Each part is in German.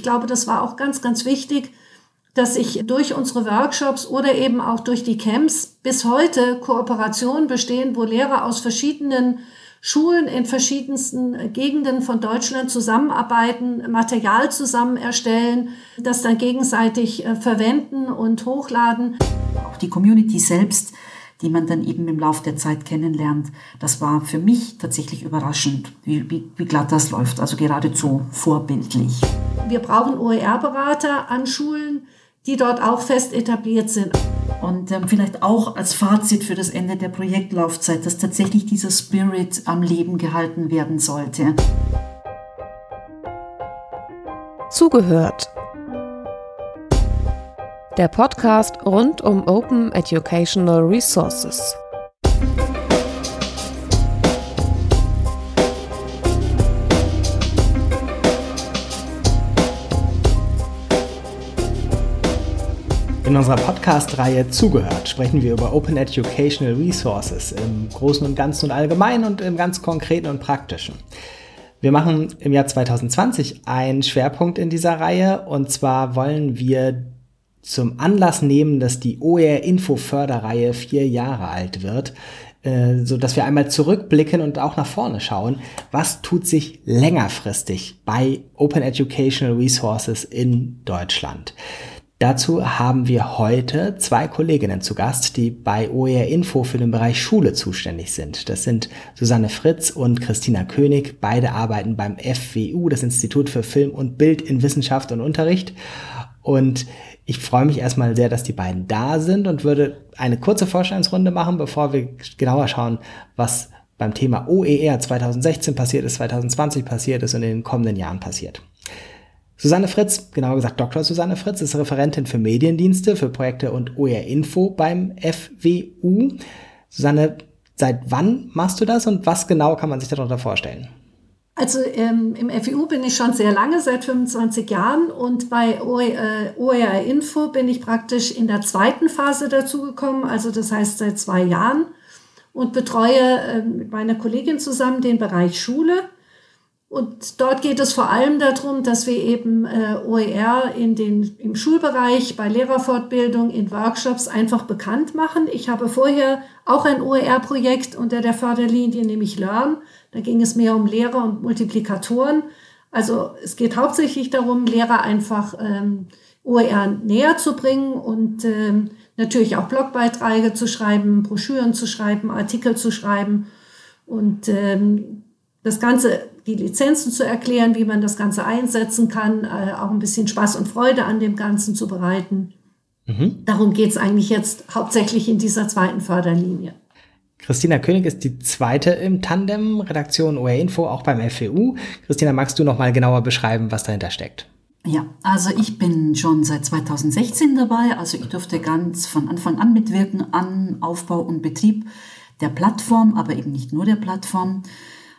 ich glaube, das war auch ganz, ganz wichtig, dass sich durch unsere Workshops oder eben auch durch die Camps bis heute Kooperationen bestehen, wo Lehrer aus verschiedenen Schulen in verschiedensten Gegenden von Deutschland zusammenarbeiten, Material zusammen erstellen, das dann gegenseitig äh, verwenden und hochladen. Auch die Community selbst, die man dann eben im Laufe der Zeit kennenlernt, das war für mich tatsächlich überraschend, wie, wie, wie glatt das läuft, also geradezu vorbildlich. Wir brauchen OER-Berater an Schulen, die dort auch fest etabliert sind. Und ähm, vielleicht auch als Fazit für das Ende der Projektlaufzeit, dass tatsächlich dieser Spirit am Leben gehalten werden sollte. Zugehört. Der Podcast rund um Open Educational Resources. In unserer Podcast-Reihe Zugehört sprechen wir über Open Educational Resources im Großen und Ganzen und Allgemeinen und im ganz Konkreten und Praktischen. Wir machen im Jahr 2020 einen Schwerpunkt in dieser Reihe und zwar wollen wir zum Anlass nehmen, dass die OER Info Förderreihe vier Jahre alt wird, äh, so dass wir einmal zurückblicken und auch nach vorne schauen, was tut sich längerfristig bei Open Educational Resources in Deutschland. Dazu haben wir heute zwei Kolleginnen zu Gast, die bei OER Info für den Bereich Schule zuständig sind. Das sind Susanne Fritz und Christina König. Beide arbeiten beim FWU, das Institut für Film und Bild in Wissenschaft und Unterricht. Und ich freue mich erstmal sehr, dass die beiden da sind und würde eine kurze Vorstellungsrunde machen, bevor wir genauer schauen, was beim Thema OER 2016 passiert ist, 2020 passiert ist und in den kommenden Jahren passiert. Susanne Fritz, genauer gesagt Dr. Susanne Fritz, ist Referentin für Mediendienste, für Projekte und OER Info beim FWU. Susanne, seit wann machst du das und was genau kann man sich darunter vorstellen? Also ähm, im FWU bin ich schon sehr lange, seit 25 Jahren und bei OER, OER Info bin ich praktisch in der zweiten Phase dazugekommen, also das heißt seit zwei Jahren und betreue äh, mit meiner Kollegin zusammen den Bereich Schule und dort geht es vor allem darum, dass wir eben äh, OER in den, im Schulbereich, bei Lehrerfortbildung, in Workshops einfach bekannt machen. Ich habe vorher auch ein OER-Projekt unter der Förderlinie, nämlich Learn. Da ging es mehr um Lehrer und Multiplikatoren. Also es geht hauptsächlich darum, Lehrer einfach ähm, OER näher zu bringen und ähm, natürlich auch Blogbeiträge zu schreiben, Broschüren zu schreiben, Artikel zu schreiben. Und ähm, das Ganze, die Lizenzen zu erklären, wie man das Ganze einsetzen kann, äh, auch ein bisschen Spaß und Freude an dem Ganzen zu bereiten. Mhm. Darum geht es eigentlich jetzt hauptsächlich in dieser zweiten Förderlinie. Christina König ist die zweite im Tandem, Redaktion OR Info, auch beim FWU. Christina, magst du noch mal genauer beschreiben, was dahinter steckt? Ja, also ich bin schon seit 2016 dabei. Also ich durfte ganz von Anfang an mitwirken an Aufbau und Betrieb der Plattform, aber eben nicht nur der Plattform.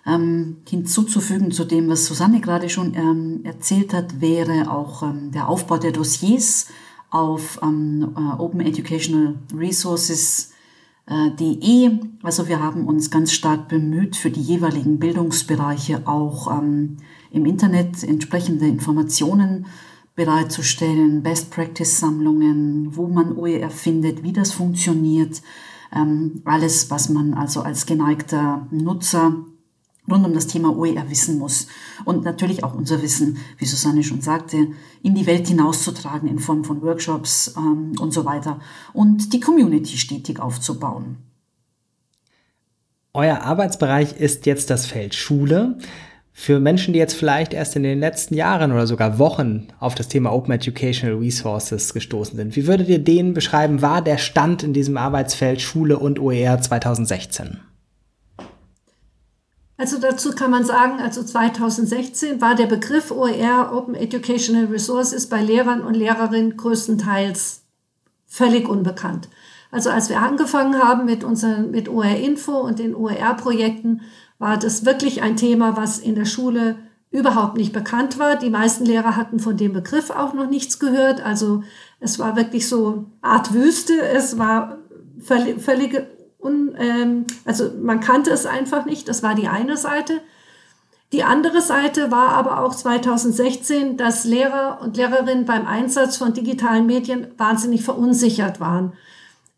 Ähm, hinzuzufügen zu dem, was Susanne gerade schon ähm, erzählt hat, wäre auch ähm, der Aufbau der Dossiers auf ähm, äh, Open Educational Resources De. Also wir haben uns ganz stark bemüht, für die jeweiligen Bildungsbereiche auch ähm, im Internet entsprechende Informationen bereitzustellen, Best Practice Sammlungen, wo man OER findet, wie das funktioniert, ähm, alles, was man also als geneigter Nutzer rund um das Thema OER wissen muss. Und natürlich auch unser Wissen, wie Susanne schon sagte, in die Welt hinauszutragen in Form von Workshops ähm, und so weiter und die Community stetig aufzubauen. Euer Arbeitsbereich ist jetzt das Feld Schule. Für Menschen, die jetzt vielleicht erst in den letzten Jahren oder sogar Wochen auf das Thema Open Educational Resources gestoßen sind, wie würdet ihr denen beschreiben, war der Stand in diesem Arbeitsfeld Schule und OER 2016? Also dazu kann man sagen, also 2016 war der Begriff OER, Open Educational Resources, bei Lehrern und Lehrerinnen größtenteils völlig unbekannt. Also als wir angefangen haben mit unseren, mit OER Info und den OER-Projekten, war das wirklich ein Thema, was in der Schule überhaupt nicht bekannt war. Die meisten Lehrer hatten von dem Begriff auch noch nichts gehört. Also es war wirklich so Art Wüste. Es war völlig, völlige ähm, also man kannte es einfach nicht, das war die eine Seite. Die andere Seite war aber auch 2016, dass Lehrer und Lehrerinnen beim Einsatz von digitalen Medien wahnsinnig verunsichert waren.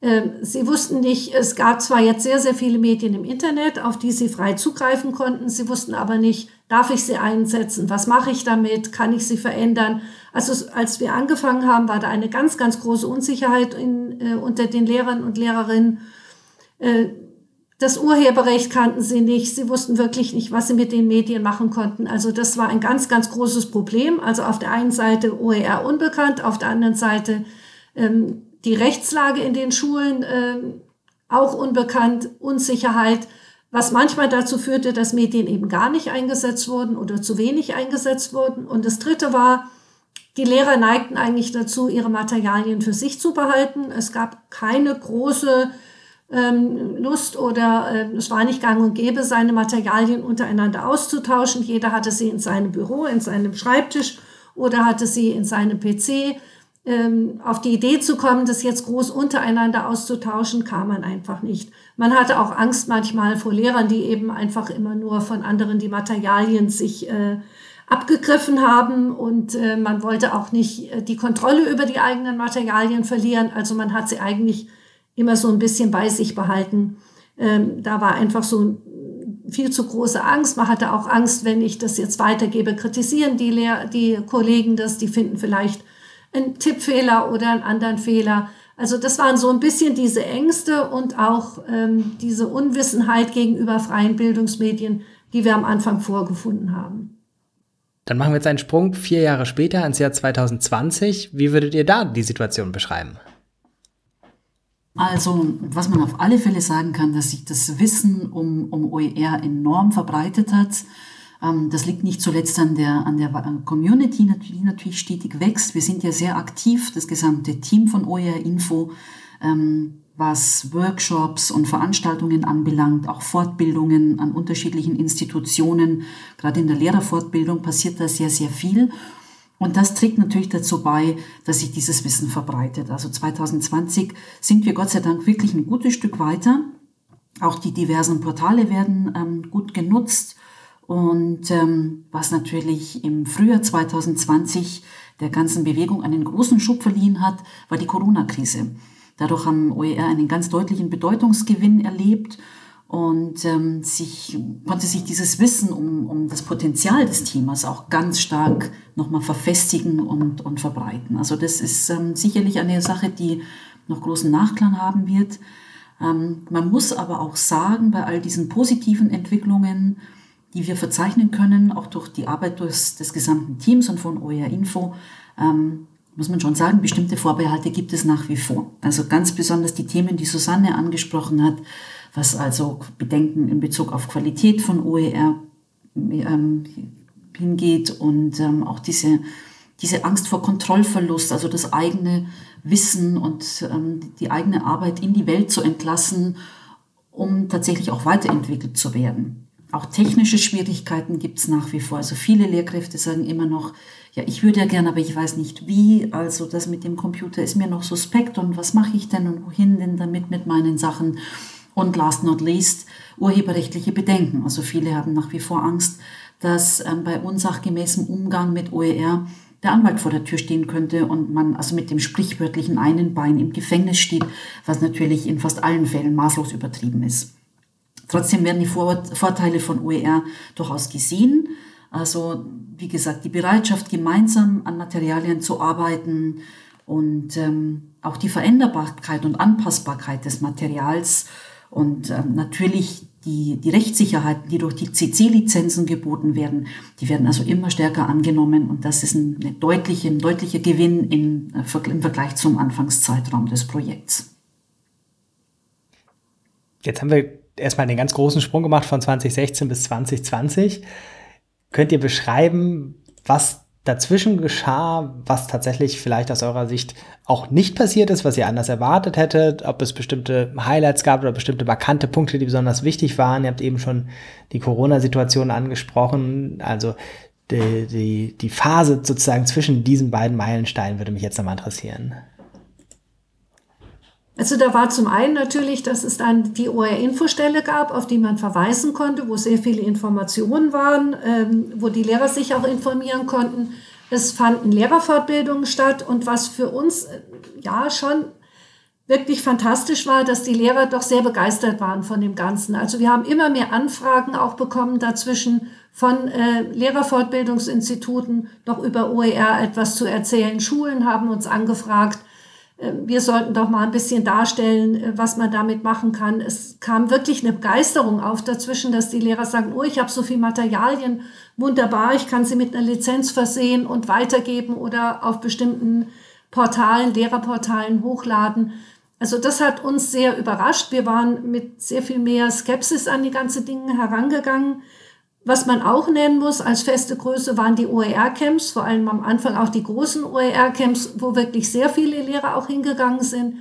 Ähm, sie wussten nicht, es gab zwar jetzt sehr, sehr viele Medien im Internet, auf die sie frei zugreifen konnten, sie wussten aber nicht, darf ich sie einsetzen, was mache ich damit, kann ich sie verändern. Also als wir angefangen haben, war da eine ganz, ganz große Unsicherheit in, äh, unter den Lehrern und Lehrerinnen. Äh, das Urheberrecht kannten sie nicht. Sie wussten wirklich nicht, was sie mit den Medien machen konnten. Also das war ein ganz, ganz großes Problem. Also auf der einen Seite OER unbekannt, auf der anderen Seite ähm, die Rechtslage in den Schulen ähm, auch unbekannt, Unsicherheit, was manchmal dazu führte, dass Medien eben gar nicht eingesetzt wurden oder zu wenig eingesetzt wurden. Und das Dritte war, die Lehrer neigten eigentlich dazu, ihre Materialien für sich zu behalten. Es gab keine große Lust oder äh, es war nicht gang und gäbe, seine Materialien untereinander auszutauschen. Jeder hatte sie in seinem Büro, in seinem Schreibtisch oder hatte sie in seinem PC. Ähm, auf die Idee zu kommen, das jetzt groß untereinander auszutauschen, kam man einfach nicht. Man hatte auch Angst manchmal vor Lehrern, die eben einfach immer nur von anderen die Materialien sich äh, abgegriffen haben und äh, man wollte auch nicht äh, die Kontrolle über die eigenen Materialien verlieren. Also man hat sie eigentlich immer so ein bisschen bei sich behalten. Ähm, da war einfach so viel zu große Angst. Man hatte auch Angst, wenn ich das jetzt weitergebe, kritisieren die, Lehr die Kollegen das, die finden vielleicht einen Tippfehler oder einen anderen Fehler. Also das waren so ein bisschen diese Ängste und auch ähm, diese Unwissenheit gegenüber freien Bildungsmedien, die wir am Anfang vorgefunden haben. Dann machen wir jetzt einen Sprung vier Jahre später ins Jahr 2020. Wie würdet ihr da die Situation beschreiben? Also, was man auf alle Fälle sagen kann, dass sich das Wissen um, um OER enorm verbreitet hat. Ähm, das liegt nicht zuletzt an der, an der Community, die natürlich stetig wächst. Wir sind ja sehr aktiv, das gesamte Team von OER Info, ähm, was Workshops und Veranstaltungen anbelangt, auch Fortbildungen an unterschiedlichen Institutionen. Gerade in der Lehrerfortbildung passiert da sehr, sehr viel. Und das trägt natürlich dazu bei, dass sich dieses Wissen verbreitet. Also 2020 sind wir Gott sei Dank wirklich ein gutes Stück weiter. Auch die diversen Portale werden ähm, gut genutzt. Und ähm, was natürlich im Frühjahr 2020 der ganzen Bewegung einen großen Schub verliehen hat, war die Corona-Krise. Dadurch haben OER einen ganz deutlichen Bedeutungsgewinn erlebt und ähm, sich, konnte sich dieses Wissen um, um das Potenzial des Themas auch ganz stark nochmal verfestigen und, und verbreiten. Also das ist ähm, sicherlich eine Sache, die noch großen Nachklang haben wird. Ähm, man muss aber auch sagen, bei all diesen positiven Entwicklungen, die wir verzeichnen können, auch durch die Arbeit des, des gesamten Teams und von OER Info, ähm, muss man schon sagen, bestimmte Vorbehalte gibt es nach wie vor. Also ganz besonders die Themen, die Susanne angesprochen hat, was also Bedenken in Bezug auf Qualität von OER ähm, hingeht und ähm, auch diese, diese Angst vor Kontrollverlust, also das eigene Wissen und ähm, die eigene Arbeit in die Welt zu entlassen, um tatsächlich auch weiterentwickelt zu werden. Auch technische Schwierigkeiten gibt es nach wie vor. Also viele Lehrkräfte sagen immer noch, ja, ich würde ja gerne, aber ich weiß nicht wie. Also das mit dem Computer ist mir noch suspekt und was mache ich denn und wohin denn damit mit meinen Sachen? Und last not least, urheberrechtliche Bedenken. Also viele haben nach wie vor Angst, dass ähm, bei unsachgemäßem Umgang mit OER der Anwalt vor der Tür stehen könnte und man also mit dem sprichwörtlichen einen Bein im Gefängnis steht, was natürlich in fast allen Fällen maßlos übertrieben ist. Trotzdem werden die Vor Vorteile von OER durchaus gesehen. Also wie gesagt, die Bereitschaft, gemeinsam an Materialien zu arbeiten und ähm, auch die Veränderbarkeit und Anpassbarkeit des Materials und ähm, natürlich die, die Rechtssicherheiten, die durch die CC-Lizenzen geboten werden, die werden also immer stärker angenommen und das ist ein, eine deutliche, ein deutlicher Gewinn im, äh, im Vergleich zum Anfangszeitraum des Projekts. Jetzt haben wir erstmal den ganz großen Sprung gemacht von 2016 bis 2020. Könnt ihr beschreiben, was dazwischen geschah, was tatsächlich vielleicht aus eurer Sicht auch nicht passiert ist, was ihr anders erwartet hättet, ob es bestimmte Highlights gab oder bestimmte markante Punkte, die besonders wichtig waren. Ihr habt eben schon die Corona-Situation angesprochen, also die, die, die Phase sozusagen zwischen diesen beiden Meilensteinen würde mich jetzt nochmal interessieren. Also da war zum einen natürlich, dass es dann die OR-Infostelle gab, auf die man verweisen konnte, wo sehr viele Informationen waren, ähm, wo die Lehrer sich auch informieren konnten. Es fanden Lehrerfortbildungen statt und was für uns äh, ja schon wirklich fantastisch war, dass die Lehrer doch sehr begeistert waren von dem Ganzen. Also wir haben immer mehr Anfragen auch bekommen dazwischen von äh, Lehrerfortbildungsinstituten noch über OER etwas zu erzählen. Schulen haben uns angefragt, wir sollten doch mal ein bisschen darstellen, äh, was man damit machen kann. Es kam wirklich eine Begeisterung auf dazwischen, dass die Lehrer sagen, oh, ich habe so viel Materialien, wunderbar, ich kann sie mit einer Lizenz versehen und weitergeben oder auf bestimmten Portalen, Lehrerportalen hochladen. Also das hat uns sehr überrascht. Wir waren mit sehr viel mehr Skepsis an die ganze Dinge herangegangen. Was man auch nennen muss als feste Größe waren die OER-Camps, vor allem am Anfang auch die großen OER-Camps, wo wirklich sehr viele Lehrer auch hingegangen sind.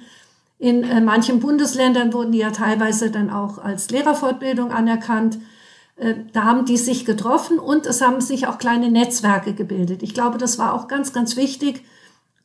In äh, manchen Bundesländern wurden die ja teilweise dann auch als Lehrerfortbildung anerkannt. Äh, da haben die sich getroffen und es haben sich auch kleine Netzwerke gebildet. Ich glaube, das war auch ganz, ganz wichtig,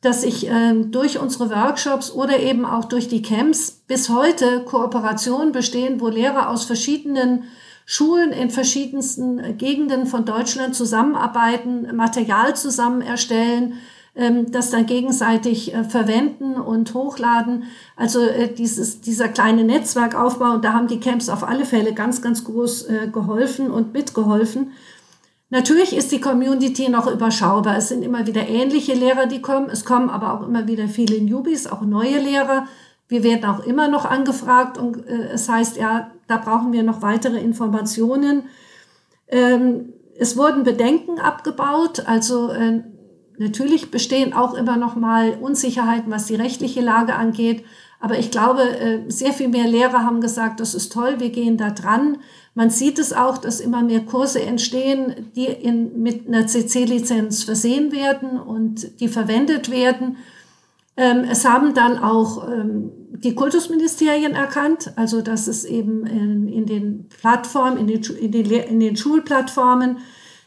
dass sich äh, durch unsere Workshops oder eben auch durch die Camps bis heute Kooperationen bestehen, wo Lehrer aus verschiedenen Schulen in verschiedensten Gegenden von Deutschland zusammenarbeiten, Material zusammen erstellen, ähm, das dann gegenseitig äh, verwenden und hochladen. Also äh, dieses, dieser kleine Netzwerkaufbau, und da haben die Camps auf alle Fälle ganz, ganz groß äh, geholfen und mitgeholfen. Natürlich ist die Community noch überschaubar. Es sind immer wieder ähnliche Lehrer, die kommen. Es kommen aber auch immer wieder viele Newbies, auch neue Lehrer. Wir werden auch immer noch angefragt und äh, es heißt, ja, da brauchen wir noch weitere Informationen. Ähm, es wurden Bedenken abgebaut, also äh, natürlich bestehen auch immer noch mal Unsicherheiten, was die rechtliche Lage angeht. Aber ich glaube, äh, sehr viel mehr Lehrer haben gesagt, das ist toll, wir gehen da dran. Man sieht es auch, dass immer mehr Kurse entstehen, die in, mit einer CC-Lizenz versehen werden und die verwendet werden. Ähm, es haben dann auch ähm, die Kultusministerien erkannt, also dass es eben in, in den Plattformen, in den, in, den, in den Schulplattformen,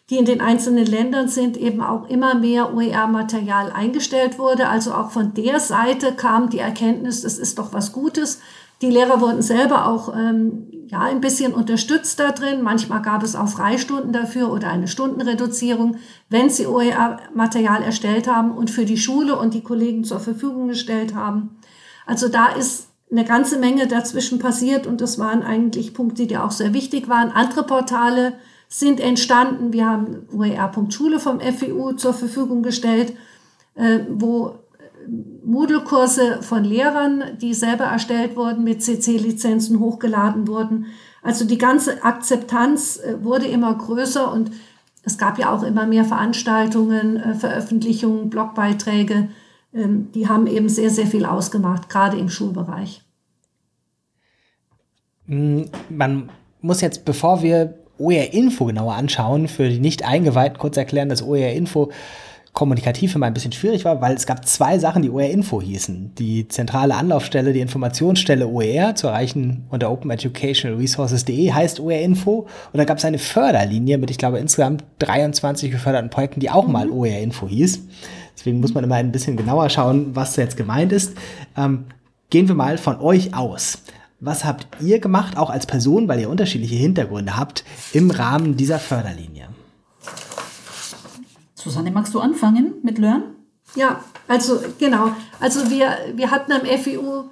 die in den einzelnen Ländern sind, eben auch immer mehr OER-Material eingestellt wurde. Also auch von der Seite kam die Erkenntnis, das ist doch was Gutes. Die Lehrer wurden selber auch ähm, ja, ein bisschen unterstützt da drin. Manchmal gab es auch Freistunden dafür oder eine Stundenreduzierung, wenn sie OER-Material erstellt haben und für die Schule und die Kollegen zur Verfügung gestellt haben. Also da ist eine ganze Menge dazwischen passiert und das waren eigentlich Punkte, die auch sehr wichtig waren. Andere Portale sind entstanden. Wir haben OER.schule vom FEU zur Verfügung gestellt, äh, wo Moodle-Kurse von Lehrern, die selber erstellt wurden, mit CC-Lizenzen hochgeladen wurden. Also die ganze Akzeptanz äh, wurde immer größer und es gab ja auch immer mehr Veranstaltungen, äh, Veröffentlichungen, Blogbeiträge. Ähm, die haben eben sehr, sehr viel ausgemacht, gerade im Schulbereich. Hm, man muss jetzt, bevor wir OER Info genauer anschauen, für die nicht eingeweihten kurz erklären, dass OER Info kommunikativ immer ein bisschen schwierig war, weil es gab zwei Sachen, die OER Info hießen. Die zentrale Anlaufstelle, die Informationsstelle OER zu erreichen unter openeducationalresources.de heißt OER Info. Und da gab es eine Förderlinie mit, ich glaube, insgesamt 23 geförderten Projekten, die auch mal mhm. OER Info hieß. Deswegen muss man immer ein bisschen genauer schauen, was jetzt gemeint ist. Ähm, gehen wir mal von euch aus. Was habt ihr gemacht, auch als Person, weil ihr unterschiedliche Hintergründe habt, im Rahmen dieser Förderlinie? Susanne, magst du anfangen mit Learn? Ja, also genau. Also wir, wir hatten am FEU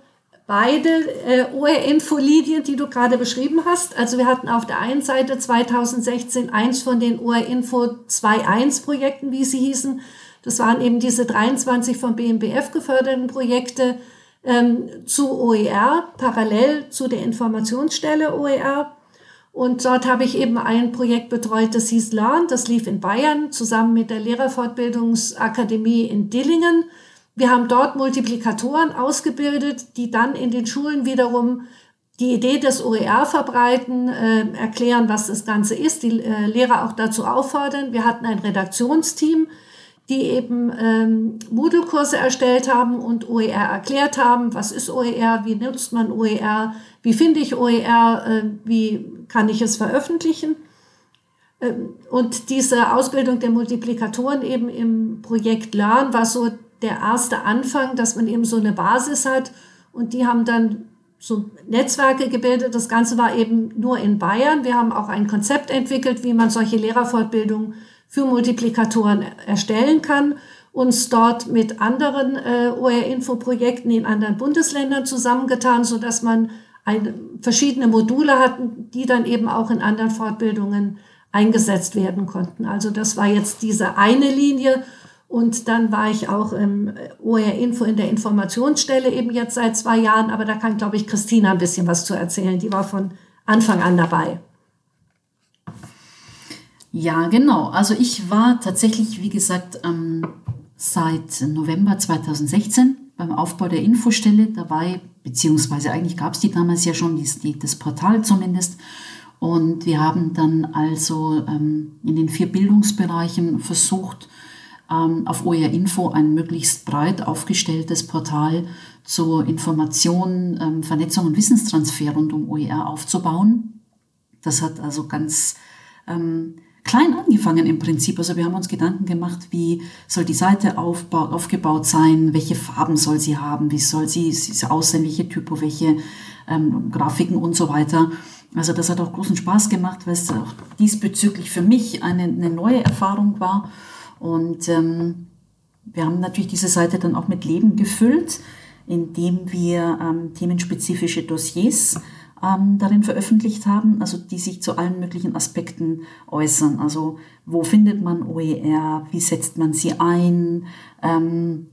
beide äh, OR-Info-Linien, die du gerade beschrieben hast. Also wir hatten auf der einen Seite 2016 eins von den OR-Info 2.1 Projekten, wie sie hießen. Das waren eben diese 23 vom BMBF geförderten Projekte ähm, zu OER, parallel zu der Informationsstelle OER. Und dort habe ich eben ein Projekt betreut, das hieß Learn. Das lief in Bayern zusammen mit der Lehrerfortbildungsakademie in Dillingen. Wir haben dort Multiplikatoren ausgebildet, die dann in den Schulen wiederum die Idee des OER verbreiten, äh, erklären, was das Ganze ist, die äh, Lehrer auch dazu auffordern. Wir hatten ein Redaktionsteam, die eben ähm, Moodle-Kurse erstellt haben und OER erklärt haben, was ist OER, wie nutzt man OER, wie finde ich OER, äh, wie kann ich es veröffentlichen. Ähm, und diese Ausbildung der Multiplikatoren eben im Projekt Learn war so der erste Anfang, dass man eben so eine Basis hat. und die haben dann so Netzwerke gebildet. Das Ganze war eben nur in Bayern. Wir haben auch ein Konzept entwickelt, wie man solche Lehrerfortbildungen für Multiplikatoren erstellen kann, uns dort mit anderen äh, OR-Info-Projekten in anderen Bundesländern zusammengetan, so dass man eine, verschiedene Module hatten, die dann eben auch in anderen Fortbildungen eingesetzt werden konnten. Also das war jetzt diese eine Linie. Und dann war ich auch im OR-Info in der Informationsstelle eben jetzt seit zwei Jahren. Aber da kann, glaube ich, Christina ein bisschen was zu erzählen. Die war von Anfang an dabei. Ja, genau. Also ich war tatsächlich, wie gesagt, ähm, seit November 2016 beim Aufbau der Infostelle dabei, beziehungsweise eigentlich gab es die damals ja schon, die, das Portal zumindest. Und wir haben dann also ähm, in den vier Bildungsbereichen versucht, ähm, auf OER Info ein möglichst breit aufgestelltes Portal zur Information, ähm, Vernetzung und Wissenstransfer rund um OER aufzubauen. Das hat also ganz ähm, klein angefangen im Prinzip. Also wir haben uns Gedanken gemacht, wie soll die Seite aufbaut, aufgebaut sein, welche Farben soll sie haben, wie soll sie, sie aussehen, welche Typo, welche ähm, Grafiken und so weiter. Also das hat auch großen Spaß gemacht, weil es auch diesbezüglich für mich eine, eine neue Erfahrung war. Und ähm, wir haben natürlich diese Seite dann auch mit Leben gefüllt, indem wir ähm, themenspezifische Dossiers ähm, darin veröffentlicht haben, also die sich zu allen möglichen Aspekten äußern. Also wo findet man OER, wie setzt man sie ein, ähm,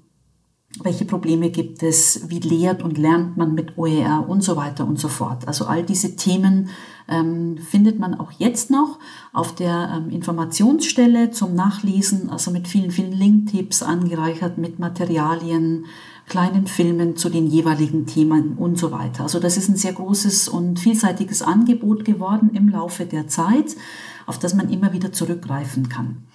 welche Probleme gibt es, wie lehrt und lernt man mit OER und so weiter und so fort. Also all diese Themen ähm, findet man auch jetzt noch auf der ähm, Informationsstelle zum Nachlesen, also mit vielen, vielen Link-Tipps angereichert, mit Materialien, kleinen Filmen zu den jeweiligen Themen und so weiter. Also das ist ein sehr großes und vielseitiges Angebot geworden im Laufe der Zeit, auf das man immer wieder zurückgreifen kann.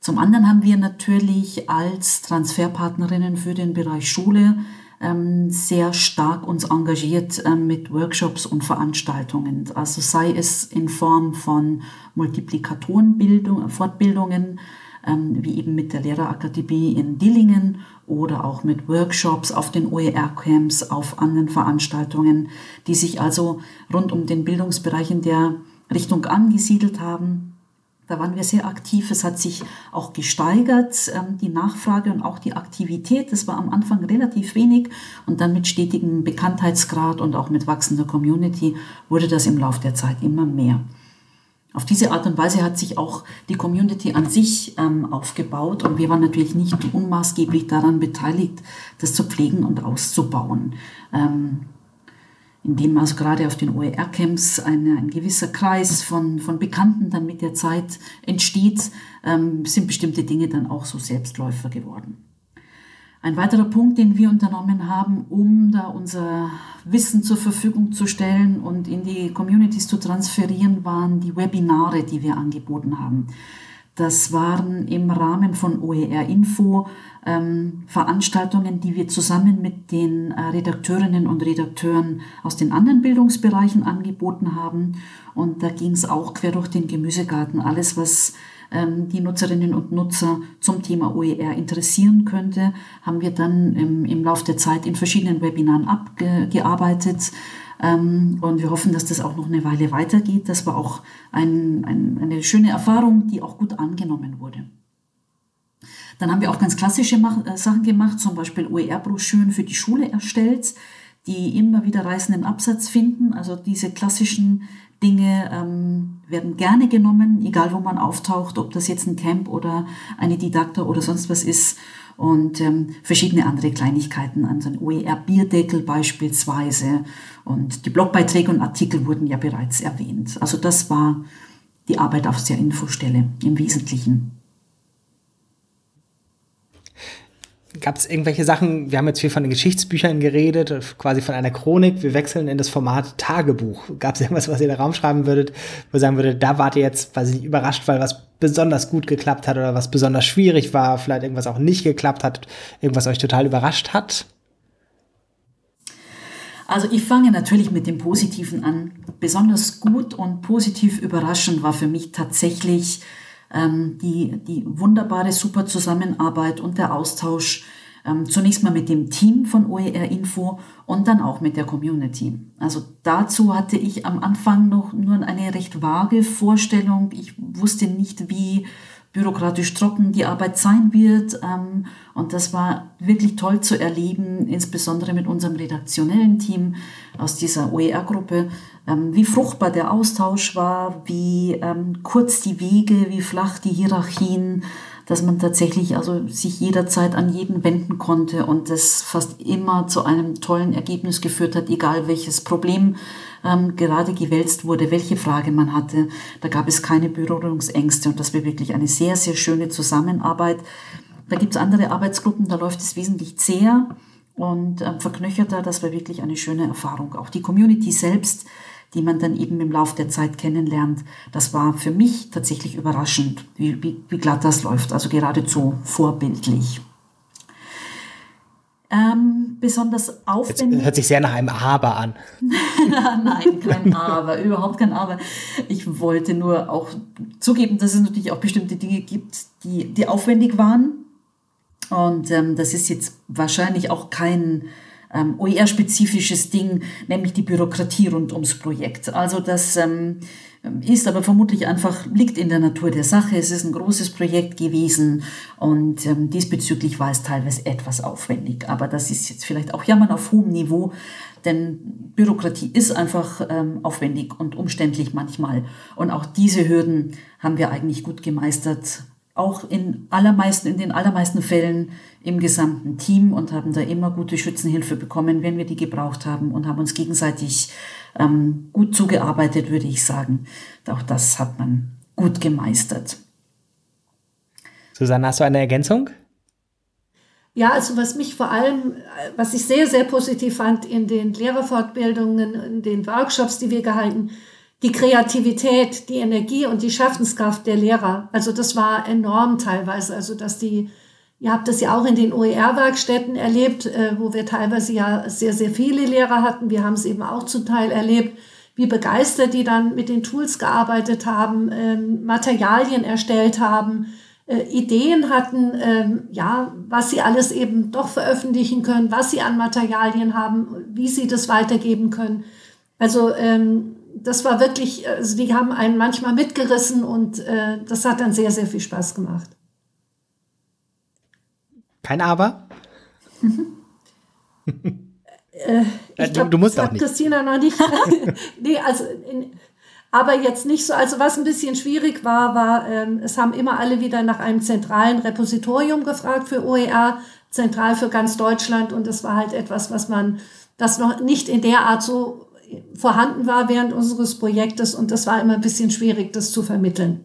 Zum anderen haben wir natürlich als Transferpartnerinnen für den Bereich Schule ähm, sehr stark uns engagiert ähm, mit Workshops und Veranstaltungen. Also sei es in Form von Multiplikatorenbildung, Fortbildungen, wie eben mit der Lehrerakademie in Dillingen oder auch mit Workshops auf den OER-Camps, auf anderen Veranstaltungen, die sich also rund um den Bildungsbereich in der Richtung angesiedelt haben. Da waren wir sehr aktiv. Es hat sich auch gesteigert, ähm, die Nachfrage und auch die Aktivität. Das war am Anfang relativ wenig und dann mit stetigem Bekanntheitsgrad und auch mit wachsender Community wurde das im Laufe der Zeit immer mehr. Auf diese Art und Weise hat sich auch die Community an sich ähm, aufgebaut und wir waren natürlich nicht unmaßgeblich daran beteiligt, das zu pflegen und auszubauen. Ähm, indem also gerade auf den OER-Camps ein, ein gewisser Kreis von, von Bekannten dann mit der Zeit entsteht, ähm, sind bestimmte Dinge dann auch so Selbstläufer geworden. Ein weiterer Punkt, den wir unternommen haben, um da unser Wissen zur Verfügung zu stellen und in die Communities zu transferieren, waren die Webinare, die wir angeboten haben. Das waren im Rahmen von OER Info ähm, Veranstaltungen, die wir zusammen mit den äh, Redakteurinnen und Redakteuren aus den anderen Bildungsbereichen angeboten haben. Und da ging es auch quer durch den Gemüsegarten. Alles, was die Nutzerinnen und Nutzer zum Thema OER interessieren könnte, haben wir dann im, im Laufe der Zeit in verschiedenen Webinaren abgearbeitet. Ähm, und wir hoffen, dass das auch noch eine Weile weitergeht. Das war auch ein, ein, eine schöne Erfahrung, die auch gut angenommen wurde. Dann haben wir auch ganz klassische äh, Sachen gemacht, zum Beispiel OER-Broschüren für die Schule erstellt, die immer wieder reißenden Absatz finden. Also diese klassischen Dinge ähm, werden gerne genommen, egal wo man auftaucht, ob das jetzt ein Camp oder eine Didakta oder sonst was ist und ähm, verschiedene andere Kleinigkeiten, also ein OER-Bierdeckel beispielsweise und die Blogbeiträge und Artikel wurden ja bereits erwähnt. Also das war die Arbeit auf der Infostelle im Wesentlichen. Gab es irgendwelche Sachen, wir haben jetzt viel von den Geschichtsbüchern geredet, quasi von einer Chronik, wir wechseln in das Format Tagebuch. Gab es irgendwas, was ihr da Raum schreiben würdet, wo ihr sagen würdet, da wart ihr jetzt, weiß ich nicht, überrascht, weil was besonders gut geklappt hat oder was besonders schwierig war, vielleicht irgendwas auch nicht geklappt hat, irgendwas euch total überrascht hat? Also ich fange natürlich mit dem Positiven an. Besonders gut und positiv überraschend war für mich tatsächlich die, die wunderbare, super Zusammenarbeit und der Austausch Ähm, zunächst mal mit dem Team von OER Info und dann auch mit der Community. Also dazu hatte ich am Anfang noch nur eine recht vage Vorstellung. Ich wusste nicht, wie bürokratisch trocken die Arbeit sein wird. Ähm, und das war wirklich toll zu erleben, insbesondere mit unserem redaktionellen Team aus dieser OER-Gruppe, ähm, wie fruchtbar der Austausch war, wie ähm, kurz die Wege, wie flach die Hierarchien, dass man tatsächlich also sich jederzeit an jeden wenden konnte und das fast immer zu einem tollen Ergebnis geführt hat, egal welches Problem ähm, gerade gewälzt wurde, welche Frage man hatte. Da gab es keine Berührungsängste und das war wirklich eine sehr, sehr schöne Zusammenarbeit. Da gibt es andere Arbeitsgruppen, da läuft es wesentlich zäher und ähm, verknöcherter. Das war wirklich eine schöne Erfahrung. Auch die Community selbst, die man dann eben im Laufe der Zeit kennenlernt, das war für mich tatsächlich überraschend, wie, wie, wie glatt das läuft. Also geradezu vorbildlich. Ähm, besonders aufwendig. Jetzt hört sich sehr nach einem Aber an. Nein, kein Aber, überhaupt kein Aber. Ich wollte nur auch zugeben, dass es natürlich auch bestimmte Dinge gibt, die, die aufwendig waren. Und ähm, das ist jetzt wahrscheinlich auch kein ähm, OER-spezifisches Ding, nämlich die Bürokratie rund ums Projekt. Also das ähm, ist aber vermutlich einfach, liegt in der Natur der Sache. Es ist ein großes Projekt gewesen und ähm, diesbezüglich war es teilweise etwas aufwendig. Aber das ist jetzt vielleicht auch Jammern auf hohem Niveau, denn Bürokratie ist einfach ähm, aufwendig und umständlich manchmal. Und auch diese Hürden haben wir eigentlich gut gemeistert auch in allermeisten, in den allermeisten Fällen im gesamten Team und haben da immer gute Schützenhilfe bekommen, wenn wir die gebraucht haben und haben uns gegenseitig ähm, gut zugearbeitet, würde ich sagen. Auch das hat man gut gemeistert. Susanne, hast du eine Ergänzung? Ja, also was mich vor allem, was ich sehr, sehr positiv fand in den Lehrerfortbildungen, in den Workshops, die wir gehalten haben, die Kreativität, die Energie und die Schaffenskraft der Lehrer. Also das war enorm teilweise. Also dass die, ihr habt das ja auch in den OER-Werkstätten erlebt, äh, wo wir teilweise ja sehr, sehr viele Lehrer hatten. Wir haben es eben auch zum Teil erlebt, wie begeistert die dann mit den Tools gearbeitet haben, ähm, Materialien erstellt haben, äh, Ideen hatten, ähm, ja, was sie alles eben doch veröffentlichen können, was sie an Materialien haben, wie sie das weitergeben können. Also ähm, das war wirklich, also die haben einen manchmal mitgerissen und äh, das hat dann sehr, sehr viel Spaß gemacht. Kein Aber? äh, ich glaub, du, du musst auch nicht. Christina noch nicht. nee, also in, aber jetzt nicht so. Also was ein bisschen schwierig war, war, ähm, es haben immer alle wieder nach einem zentralen Repositorium gefragt für OER, zentral für ganz Deutschland. Und das war halt etwas, was man, das noch nicht in der Art so vorhanden war während unseres Projektes und das war immer ein bisschen schwierig, das zu vermitteln.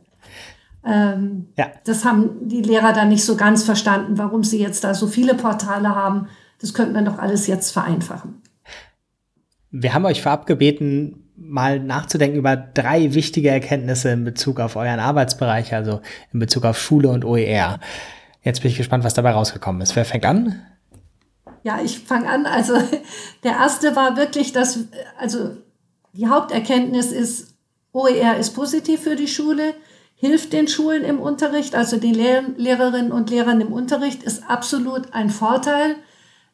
Ähm, ja. Das haben die Lehrer dann nicht so ganz verstanden, warum sie jetzt da so viele Portale haben. Das könnte man doch alles jetzt vereinfachen. Wir haben euch vorab gebeten, mal nachzudenken über drei wichtige Erkenntnisse in Bezug auf euren Arbeitsbereich, also in Bezug auf Schule und OER. Jetzt bin ich gespannt, was dabei rausgekommen ist. Wer fängt an? Ja, ich fange an. Also der erste war wirklich, dass, also die Haupterkenntnis ist, OER ist positiv für die Schule, hilft den Schulen im Unterricht, also den Lehr Lehrerinnen und Lehrern im Unterricht, ist absolut ein Vorteil.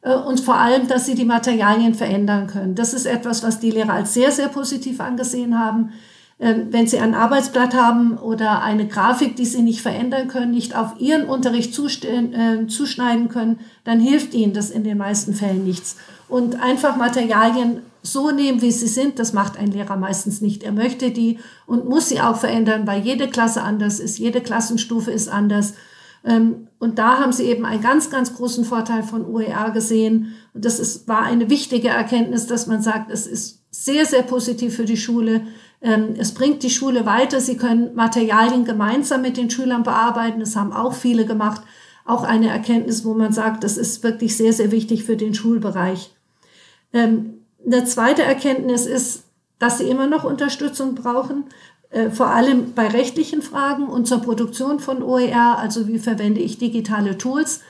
Äh, und vor allem, dass sie die Materialien verändern können. Das ist etwas, was die Lehrer als sehr, sehr positiv angesehen haben. Ähm, wenn Sie ein Arbeitsblatt haben oder eine Grafik, die Sie nicht verändern können, nicht auf Ihren Unterricht äh, zuschneiden können, dann hilft Ihnen das in den meisten Fällen nichts. Und einfach Materialien so nehmen, wie sie sind, das macht ein Lehrer meistens nicht. Er möchte die und muss sie auch verändern, weil jede Klasse anders ist, jede Klassenstufe ist anders. Ähm, und da haben sie eben einen ganz, ganz großen Vorteil von OER gesehen. Und das ist, war eine wichtige Erkenntnis, dass man sagt, es ist sehr, sehr positiv für die Schule. Ähm, es bringt die Schule weiter. Sie können Materialien gemeinsam mit den Schülern bearbeiten. Das haben auch viele gemacht. Auch eine Erkenntnis, wo man sagt, das ist wirklich sehr, sehr wichtig für den Schulbereich. Ähm, eine zweite Erkenntnis ist, dass sie immer noch Unterstützung brauchen, äh, vor allem bei rechtlichen Fragen und zur Produktion von OER, also wie verwende ich digitale Tools.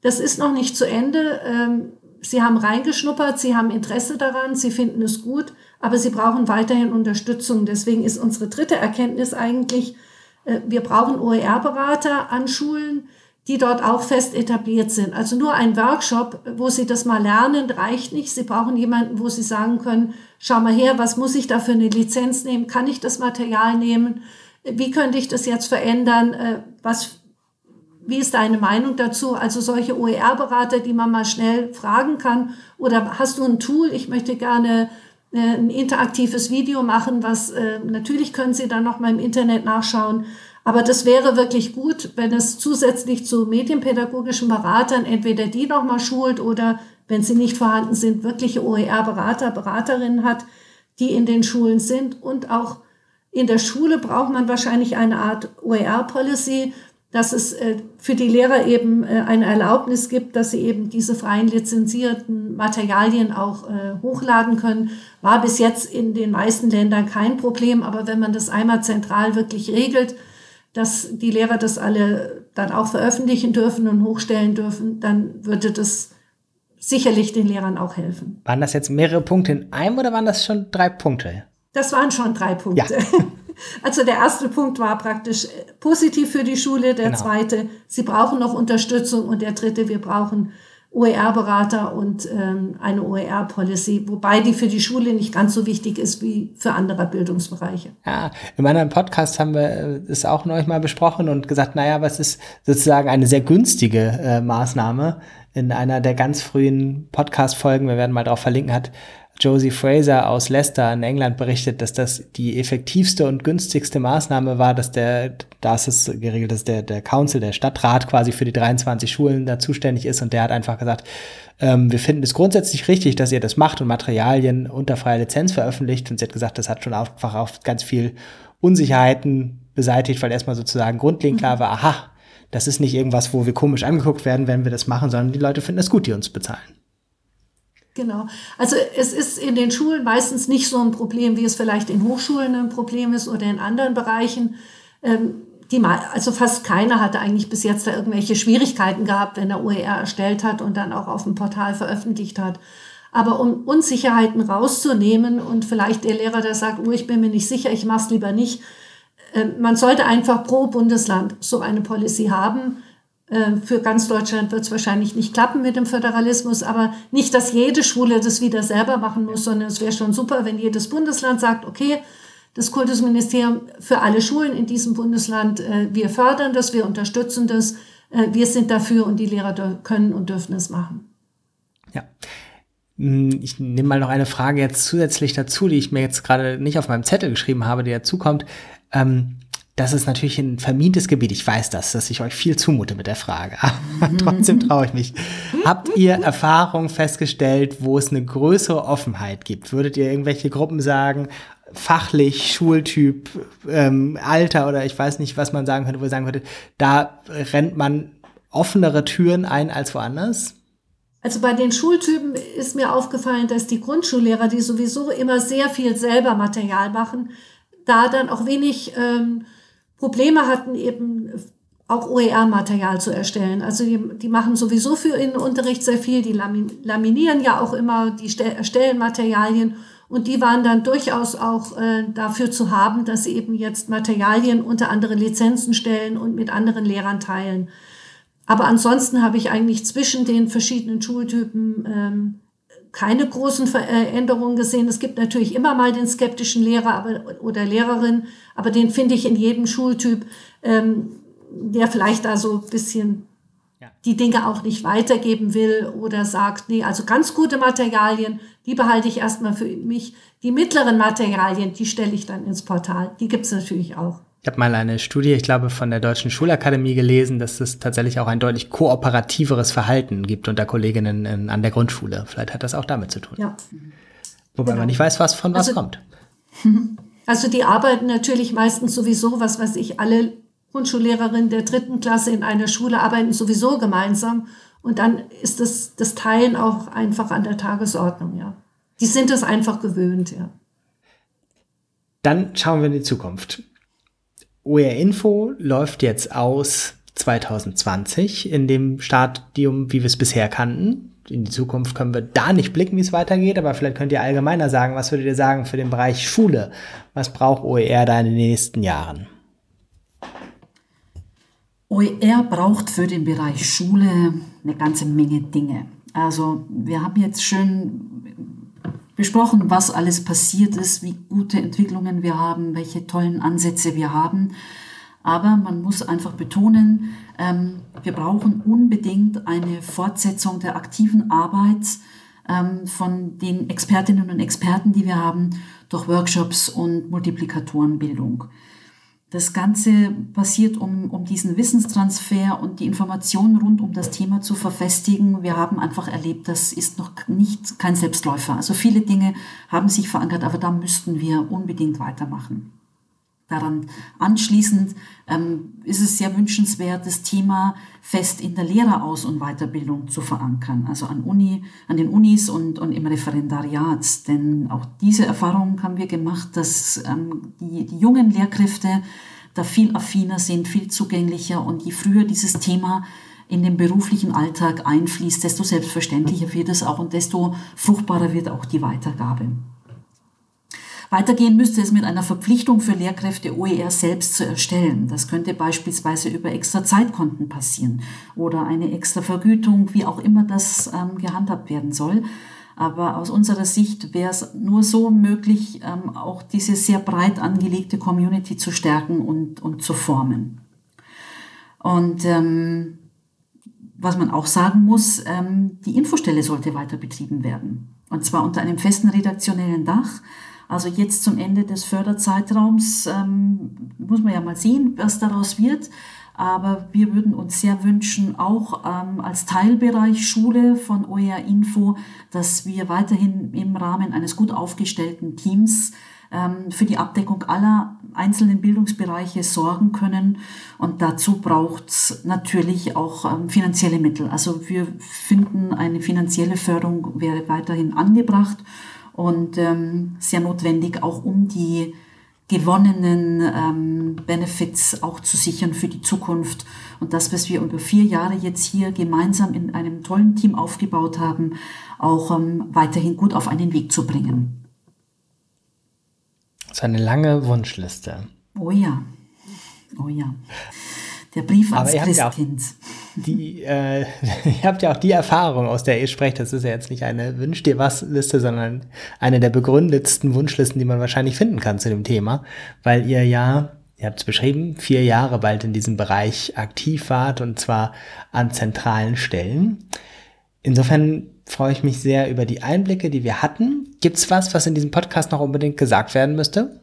Das ist noch nicht zu Ende. Ähm, sie haben reingeschnuppert, sie haben Interesse daran, sie finden es gut, aber sie brauchen weiterhin Unterstützung. Deswegen ist unsere dritte Erkenntnis eigentlich, äh, wir brauchen OER-Berater an Schulen, die dort auch fest etabliert sind. Also nur ein Workshop, wo Sie das mal lernen, reicht nicht. Sie brauchen jemanden, wo Sie sagen können, schau mal her, was muss ich da für eine Lizenz nehmen? Kann ich das Material nehmen? Wie könnte ich das jetzt verändern? Äh, was, wie ist deine Meinung dazu? Also solche OER-Berater, die man mal schnell fragen kann. Oder hast du ein Tool? Ich möchte gerne ein interaktives Video machen, was äh, natürlich können Sie dann noch mal im Internet nachschauen. Aber das wäre wirklich gut, wenn es zusätzlich zu medienpädagogischen Beratern entweder die noch mal schult oder wenn sie nicht vorhanden sind, wirkliche OER-Berater, Beraterinnen hat, die in den Schulen sind. Und auch in der Schule braucht man wahrscheinlich eine Art OER-Policy, dass es äh, für die Lehrer eben äh, eine Erlaubnis gibt, dass sie eben diese freien lizenzierten Materialien auch äh, hochladen können. War bis jetzt in den meisten Ländern kein Problem, aber wenn man das einmal zentral wirklich regelt, dass die Lehrer das alle dann auch veröffentlichen dürfen und hochstellen dürfen, dann würde das sicherlich den Lehrern auch helfen. Waren das jetzt mehrere Punkte in einem oder waren das schon drei Punkte? Das waren schon drei Punkte. Ja. Also der erste Punkt war praktisch positiv für die Schule, der genau. zweite, sie brauchen noch Unterstützung und der dritte, wir brauchen OER-Berater und ähm, eine OER-Policy, wobei die für die Schule nicht ganz so wichtig ist wie für andere Bildungsbereiche. Ja, in anderen Podcast haben wir es auch neulich mal besprochen und gesagt, naja, was ist sozusagen eine sehr günstige äh, Maßnahme. In einer der ganz frühen Podcast-Folgen, wir werden mal darauf verlinken, hat Josie Fraser aus Leicester in England berichtet, dass das die effektivste und günstigste Maßnahme war, dass der, da ist geregelt, dass der, der Council, der Stadtrat quasi für die 23 Schulen da zuständig ist und der hat einfach gesagt, ähm, wir finden es grundsätzlich richtig, dass ihr das macht und Materialien unter freier Lizenz veröffentlicht und sie hat gesagt, das hat schon einfach auf ganz viel Unsicherheiten beseitigt, weil erstmal sozusagen grundlegend klar war, aha, das ist nicht irgendwas, wo wir komisch angeguckt werden, wenn wir das machen, sondern die Leute finden es gut, die uns bezahlen. Genau. Also es ist in den Schulen meistens nicht so ein Problem, wie es vielleicht in Hochschulen ein Problem ist oder in anderen Bereichen. Ähm, die, also fast keiner hatte eigentlich bis jetzt da irgendwelche Schwierigkeiten gehabt, wenn er OER erstellt hat und dann auch auf dem Portal veröffentlicht hat. Aber um Unsicherheiten rauszunehmen und vielleicht der Lehrer, der sagt, oh, ich bin mir nicht sicher, ich mache es lieber nicht, äh, man sollte einfach pro Bundesland so eine Policy haben für ganz Deutschland wird es wahrscheinlich nicht klappen mit dem Föderalismus, aber nicht, dass jede Schule das wieder selber machen muss, sondern es wäre schon super, wenn jedes Bundesland sagt, okay, das Kultusministerium für alle Schulen in diesem Bundesland, äh, wir fördern das, wir unterstützen das, äh, wir sind dafür und die Lehrer können und dürfen es machen. Ja. Hm, ich nehme mal noch eine Frage jetzt zusätzlich dazu, die ich mir jetzt gerade nicht auf meinem Zettel geschrieben habe, die dazukommt. Ähm, das ist natürlich ein vermintes Gebiet. Ich weiß das, dass ich euch viel zumute mit der Frage. Aber trotzdem traue ich mich. Habt ihr Erfahrungen festgestellt, wo es eine größere Offenheit gibt? Würdet ihr irgendwelche Gruppen sagen, fachlich, Schultyp, ähm, Alter oder ich weiß nicht, was man sagen könnte, wo ihr sagen würdet, da rennt man offenere Türen ein als woanders? Also bei den Schultypen ist mir aufgefallen, dass die Grundschullehrer, die sowieso immer sehr viel selber Material machen, da dann auch wenig ähm, Probleme hatten, eben auch OER-Material zu erstellen. Also die, die machen sowieso für den Unterricht sehr viel, die laminieren ja auch immer, die erstellen Materialien und die waren dann durchaus auch äh, dafür zu haben, dass sie eben jetzt Materialien unter andere Lizenzen stellen und mit anderen Lehrern teilen. Aber ansonsten habe ich eigentlich zwischen den verschiedenen Schultypen ähm, keine großen Veränderungen gesehen. Es gibt natürlich immer mal den skeptischen Lehrer aber, oder Lehrerin, aber den finde ich in jedem Schultyp, ähm, der vielleicht da so ein bisschen. Die Dinge auch nicht weitergeben will oder sagt, nee, also ganz gute Materialien, die behalte ich erstmal für mich. Die mittleren Materialien, die stelle ich dann ins Portal. Die gibt es natürlich auch. Ich habe mal eine Studie, ich glaube, von der Deutschen Schulakademie gelesen, dass es tatsächlich auch ein deutlich kooperativeres Verhalten gibt unter Kolleginnen in, an der Grundschule. Vielleicht hat das auch damit zu tun. Ja. Wobei genau. man nicht weiß, was von was also, kommt. Also die arbeiten natürlich meistens sowieso, was weiß ich, alle Grundschullehrerinnen der dritten Klasse in einer Schule arbeiten sowieso gemeinsam. Und dann ist das, das Teilen auch einfach an der Tagesordnung, ja. Die sind es einfach gewöhnt, ja. Dann schauen wir in die Zukunft. OER Info läuft jetzt aus 2020 in dem Stadium, wie wir es bisher kannten. In die Zukunft können wir da nicht blicken, wie es weitergeht, aber vielleicht könnt ihr allgemeiner sagen, was würdet ihr sagen für den Bereich Schule? Was braucht OER da in den nächsten Jahren? OER braucht für den Bereich Schule eine ganze Menge Dinge. Also wir haben jetzt schön besprochen, was alles passiert ist, wie gute Entwicklungen wir haben, welche tollen Ansätze wir haben. Aber man muss einfach betonen, ähm, wir brauchen unbedingt eine Fortsetzung der aktiven Arbeit ähm, von den Expertinnen und Experten, die wir haben, durch Workshops und Multiplikatorenbildung. Das Ganze passiert, um, um diesen Wissenstransfer und die Informationen rund um das Thema zu verfestigen. Wir haben einfach erlebt, das ist noch nicht kein Selbstläufer. Also viele Dinge haben sich verankert, aber da müssten wir unbedingt weitermachen. Daran anschließend ähm, ist es sehr wünschenswert, das Thema fest in der Lehreraus- und Weiterbildung zu verankern, also an, Uni, an den Unis und, und im Referendariat. Denn auch diese Erfahrung haben wir gemacht, dass ähm, die, die jungen Lehrkräfte da viel affiner sind, viel zugänglicher und je früher dieses Thema in den beruflichen Alltag einfließt, desto selbstverständlicher wird es auch und desto fruchtbarer wird auch die Weitergabe. Weitergehen müsste es mit einer Verpflichtung für Lehrkräfte, OER selbst zu erstellen. Das könnte beispielsweise über extra Zeitkonten passieren oder eine extra Vergütung, wie auch immer das ähm, gehandhabt werden soll. Aber aus unserer Sicht wäre es nur so möglich, ähm, auch diese sehr breit angelegte Community zu stärken und, und zu formen. Und ähm, was man auch sagen muss, ähm, die Infostelle sollte weiter betrieben werden. Und zwar unter einem festen redaktionellen Dach. Also jetzt zum Ende des Förderzeitraums ähm, muss man ja mal sehen, was daraus wird. Aber wir würden uns sehr wünschen, auch ähm, als Teilbereich Schule von OER Info, dass wir weiterhin im Rahmen eines gut aufgestellten Teams ähm, für die Abdeckung aller einzelnen Bildungsbereiche sorgen können. Und dazu braucht es natürlich auch ähm, finanzielle Mittel. Also wir finden, eine finanzielle Förderung wäre weiterhin angebracht und ähm, sehr notwendig, auch um die gewonnenen ähm, Benefits auch zu sichern für die Zukunft. Und das, was wir über vier Jahre jetzt hier gemeinsam in einem tollen Team aufgebaut haben, auch ähm, weiterhin gut auf einen Weg zu bringen. Das ist eine lange Wunschliste. Oh ja, oh ja. Der Brief ans Christkind. Die, äh, ihr habt ja auch die Erfahrung, aus der ihr sprecht. Das ist ja jetzt nicht eine Wünsch dir was Liste, sondern eine der begründetsten Wunschlisten, die man wahrscheinlich finden kann zu dem Thema, weil ihr ja, ihr habt es beschrieben, vier Jahre bald in diesem Bereich aktiv wart und zwar an zentralen Stellen. Insofern freue ich mich sehr über die Einblicke, die wir hatten. Gibt es was, was in diesem Podcast noch unbedingt gesagt werden müsste?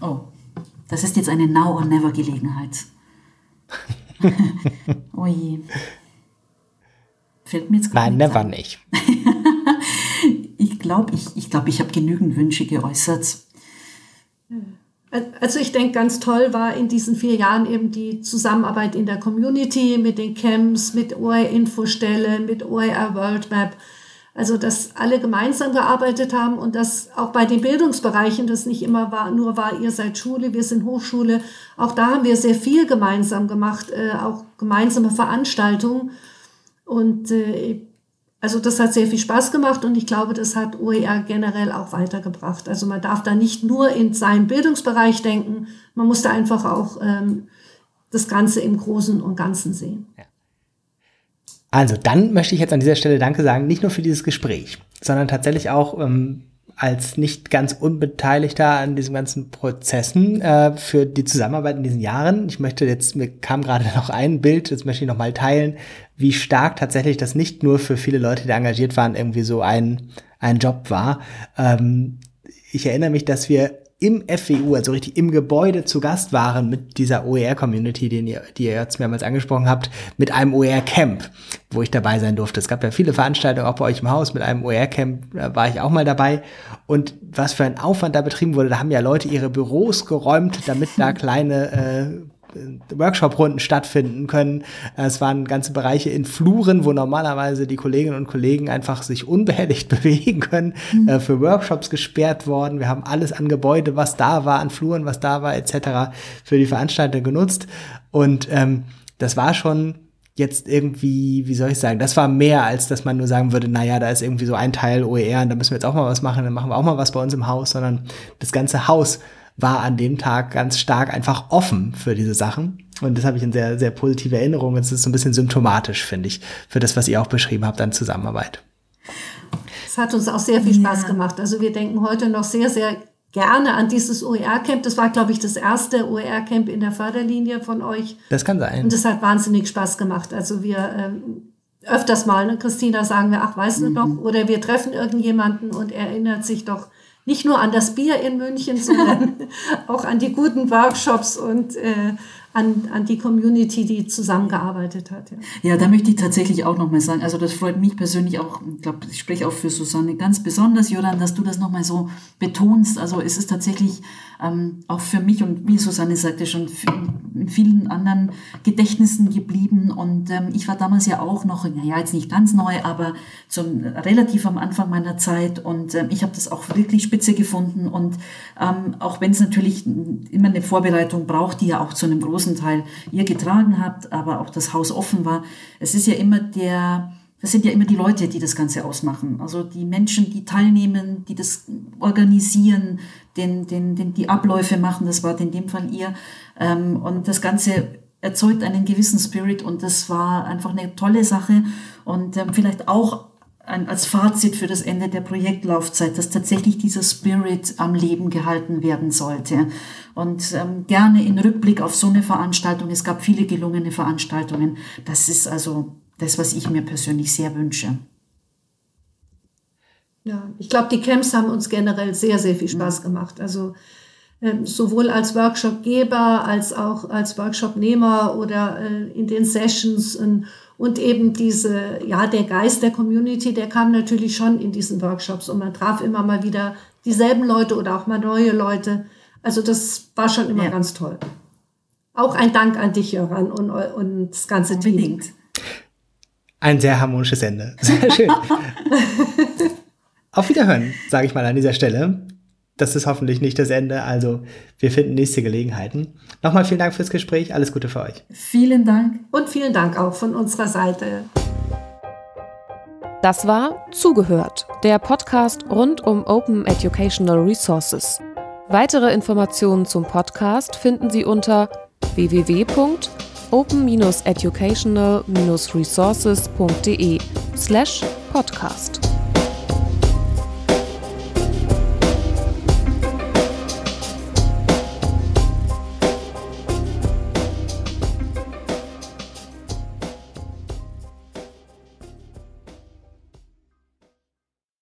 Oh, das ist jetzt eine Now or Never Gelegenheit. oh je. Fällt mir jetzt Nein, never an. nicht. ich glaube, ich, ich, glaub, ich habe genügend Wünsche geäußert. Also ich denke, ganz toll war in diesen vier Jahren eben die Zusammenarbeit in der Community mit den Camps, mit OER-Infostelle, mit OER World Map. Also, dass alle gemeinsam gearbeitet haben und dass auch bei den Bildungsbereichen das nicht immer war, nur war, ihr seid Schule, wir sind Hochschule. Auch da haben wir sehr viel gemeinsam gemacht, äh, auch gemeinsame Veranstaltungen. Und äh, also das hat sehr viel Spaß gemacht und ich glaube, das hat OER generell auch weitergebracht. Also man darf da nicht nur in seinen Bildungsbereich denken, man muss da einfach auch ähm, das Ganze im Großen und Ganzen sehen. Ja. Also, dann möchte ich jetzt an dieser Stelle Danke sagen, nicht nur für dieses Gespräch, sondern tatsächlich auch ähm, als nicht ganz Unbeteiligter an diesen ganzen Prozessen äh, für die Zusammenarbeit in diesen Jahren. Ich möchte jetzt, mir kam gerade noch ein Bild, das möchte ich noch mal teilen, wie stark tatsächlich das nicht nur für viele Leute, die engagiert waren, irgendwie so ein, ein Job war. Ähm, ich erinnere mich, dass wir im FWU, also richtig im Gebäude zu Gast waren mit dieser OER-Community, die ihr, die ihr jetzt mehrmals angesprochen habt, mit einem OER-Camp, wo ich dabei sein durfte. Es gab ja viele Veranstaltungen auch bei euch im Haus mit einem OER-Camp, da war ich auch mal dabei. Und was für ein Aufwand da betrieben wurde, da haben ja Leute ihre Büros geräumt, damit da kleine äh, Workshop-Runden stattfinden können. Es waren ganze Bereiche in Fluren, wo normalerweise die Kolleginnen und Kollegen einfach sich unbehelligt bewegen können, mhm. äh, für Workshops gesperrt worden. Wir haben alles an Gebäude, was da war, an Fluren, was da war, etc. für die Veranstalter genutzt. Und ähm, das war schon jetzt irgendwie, wie soll ich sagen, das war mehr, als dass man nur sagen würde, naja, da ist irgendwie so ein Teil OER und da müssen wir jetzt auch mal was machen, dann machen wir auch mal was bei uns im Haus, sondern das ganze Haus war an dem Tag ganz stark einfach offen für diese Sachen. Und das habe ich in sehr, sehr positive Erinnerung. Es ist so ein bisschen symptomatisch, finde ich, für das, was ihr auch beschrieben habt an Zusammenarbeit. Es hat uns auch sehr viel Spaß ja. gemacht. Also wir denken heute noch sehr, sehr gerne an dieses OER-Camp. Das war, glaube ich, das erste OER-Camp in der Förderlinie von euch. Das kann sein. Und das hat wahnsinnig Spaß gemacht. Also wir ähm, öfters mal, ne, Christina, sagen wir, ach, weißt du mhm. noch? Oder wir treffen irgendjemanden und erinnert sich doch nicht nur an das Bier in München, sondern auch an die guten Workshops und äh, an, an die Community, die zusammengearbeitet hat. Ja. ja, da möchte ich tatsächlich auch nochmal sagen, also das freut mich persönlich auch, ich glaube, ich spreche auch für Susanne ganz besonders, Joran, dass du das nochmal so betonst. Also es ist tatsächlich ähm, auch für mich und wie Susanne sagte schon, in vielen anderen Gedächtnissen geblieben. Und ähm, ich war damals ja auch noch, naja, jetzt nicht ganz neu, aber zum, relativ am Anfang meiner Zeit. Und ähm, ich habe das auch wirklich spitze gefunden. Und ähm, auch wenn es natürlich immer eine Vorbereitung braucht, die ja auch zu einem großen Teil ihr getragen habt, aber auch das Haus offen war, es ist ja immer der, das sind ja immer die Leute, die das Ganze ausmachen. Also die Menschen, die teilnehmen, die das organisieren, den, den, den, die Abläufe machen, das war in dem Fall ihr. Ähm, und das Ganze erzeugt einen gewissen Spirit und das war einfach eine tolle Sache und ähm, vielleicht auch ein, als Fazit für das Ende der Projektlaufzeit, dass tatsächlich dieser Spirit am Leben gehalten werden sollte. Und ähm, gerne in Rückblick auf so eine Veranstaltung, es gab viele gelungene Veranstaltungen, das ist also das, was ich mir persönlich sehr wünsche. Ja, ich glaube, die Camps haben uns generell sehr, sehr viel Spaß mhm. gemacht. Also sowohl als Workshopgeber als auch als Workshopnehmer oder äh, in den Sessions und, und eben diese, ja, der Geist der Community, der kam natürlich schon in diesen Workshops und man traf immer mal wieder dieselben Leute oder auch mal neue Leute. Also das war schon immer ja. ganz toll. Auch ein Dank an dich, Jöran, und, und das ganze Unbedingt. Team. Ein sehr harmonisches Ende. Sehr schön. Auf Wiederhören, sage ich mal an dieser Stelle. Das ist hoffentlich nicht das Ende. Also wir finden nächste Gelegenheiten. Nochmal vielen Dank fürs Gespräch. Alles Gute für euch. Vielen Dank. Und vielen Dank auch von unserer Seite. Das war Zugehört, der Podcast rund um Open Educational Resources. Weitere Informationen zum Podcast finden Sie unter www.open open-educational-resources.de slash podcast.